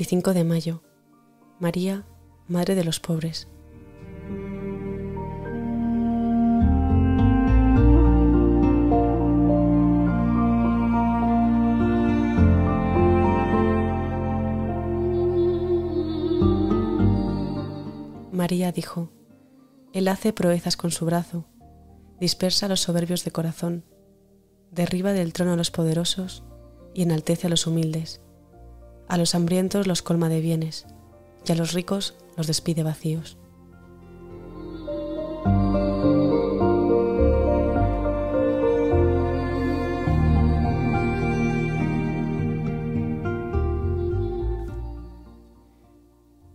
25 de mayo. María, Madre de los Pobres. María dijo, Él hace proezas con su brazo, dispersa a los soberbios de corazón, derriba del trono a los poderosos y enaltece a los humildes. A los hambrientos los colma de bienes, y a los ricos los despide vacíos.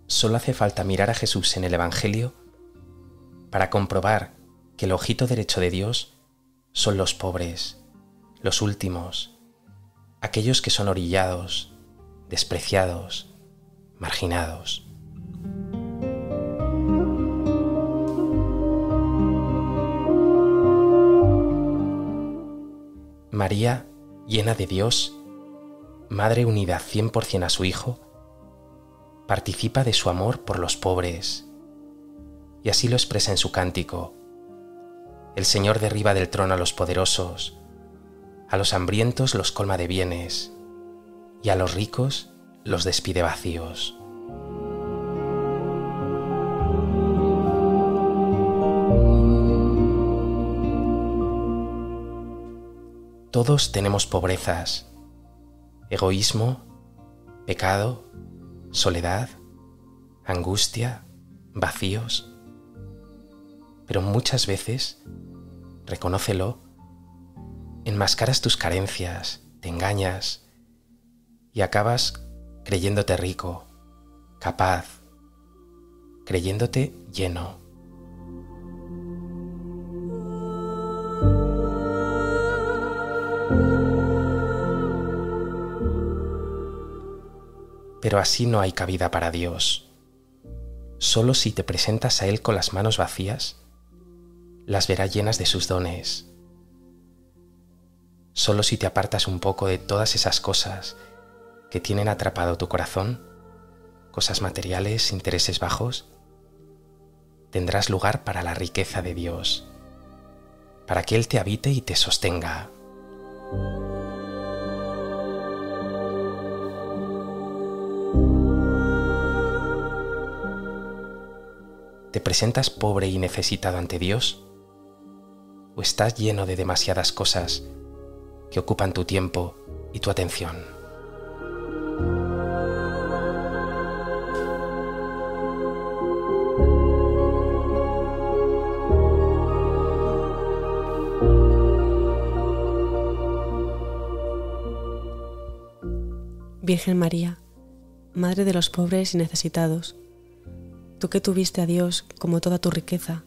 Solo hace falta mirar a Jesús en el Evangelio para comprobar que el ojito derecho de Dios son los pobres, los últimos, aquellos que son orillados, despreciados, marginados. María, llena de Dios, Madre unida 100% a su Hijo, participa de su amor por los pobres, y así lo expresa en su cántico. El Señor derriba del trono a los poderosos, a los hambrientos los colma de bienes, y a los ricos los despide vacíos. Todos tenemos pobrezas, egoísmo, pecado, soledad, angustia, vacíos. Pero muchas veces, reconócelo, enmascaras tus carencias, te engañas y acabas creyéndote rico, capaz, creyéndote lleno. Pero así no hay cabida para Dios. Solo si te presentas a Él con las manos vacías, las verá llenas de sus dones. Solo si te apartas un poco de todas esas cosas que tienen atrapado tu corazón, cosas materiales, intereses bajos, tendrás lugar para la riqueza de Dios, para que Él te habite y te sostenga. ¿Te presentas pobre y necesitado ante Dios? ¿O estás lleno de demasiadas cosas que ocupan tu tiempo y tu atención? Virgen María, Madre de los pobres y necesitados, tú que tuviste a Dios como toda tu riqueza,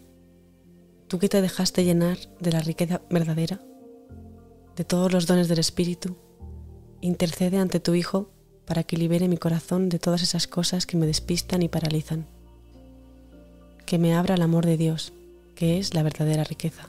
tú que te dejaste llenar de la riqueza verdadera, de todos los dones del Espíritu, intercede ante tu Hijo para que libere mi corazón de todas esas cosas que me despistan y paralizan, que me abra el amor de Dios, que es la verdadera riqueza.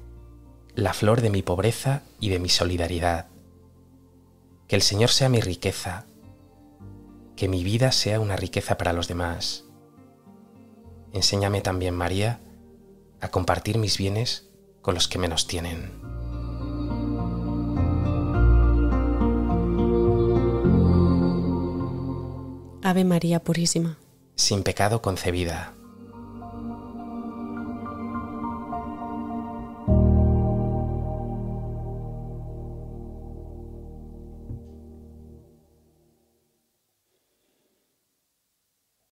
la flor de mi pobreza y de mi solidaridad. Que el Señor sea mi riqueza, que mi vida sea una riqueza para los demás. Enséñame también, María, a compartir mis bienes con los que menos tienen. Ave María Purísima. Sin pecado concebida.